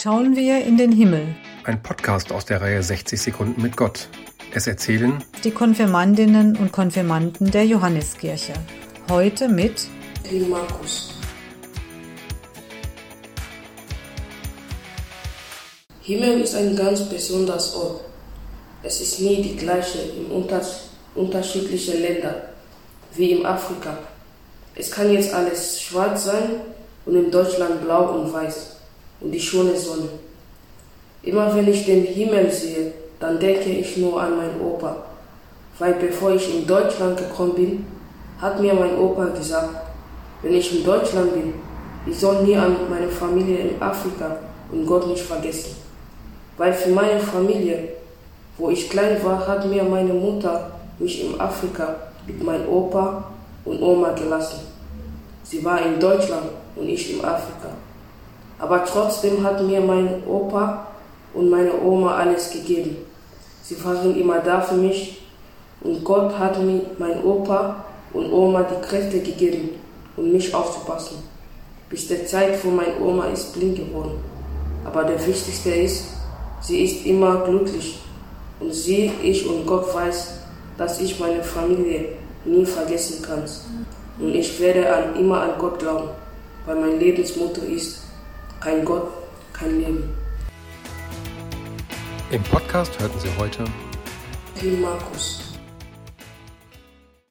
schauen wir in den Himmel. Ein Podcast aus der Reihe 60 Sekunden mit Gott. Es erzählen die Konfirmandinnen und Konfirmanden der Johanneskirche. Heute mit Markus. Himmel ist ein ganz besonderes Ort. Es ist nie die gleiche in unterschiedlichen Ländern wie in Afrika. Es kann jetzt alles schwarz sein und in Deutschland blau und weiß und die schöne Sonne. Immer wenn ich den Himmel sehe, dann denke ich nur an meinen Opa, weil bevor ich in Deutschland gekommen bin, hat mir mein Opa gesagt, wenn ich in Deutschland bin, ich soll nie an meine Familie in Afrika und Gott nicht vergessen. Weil für meine Familie, wo ich klein war, hat mir meine Mutter mich in Afrika mit meinem Opa und Oma gelassen. Sie war in Deutschland und ich in Afrika. Aber trotzdem hat mir mein Opa und meine Oma alles gegeben. Sie waren immer da für mich und Gott hat mir mein Opa und Oma die Kräfte gegeben, um mich aufzupassen. Bis der Zeit, wo meine Oma ist blind geworden. Aber der Wichtigste ist, sie ist immer glücklich und sie, ich und Gott weiß, dass ich meine Familie nie vergessen kann. Und ich werde an, immer an Gott glauben, weil mein Lebensmotto ist, kein Gott, kein Leben. Im Podcast hörten Sie heute Markus.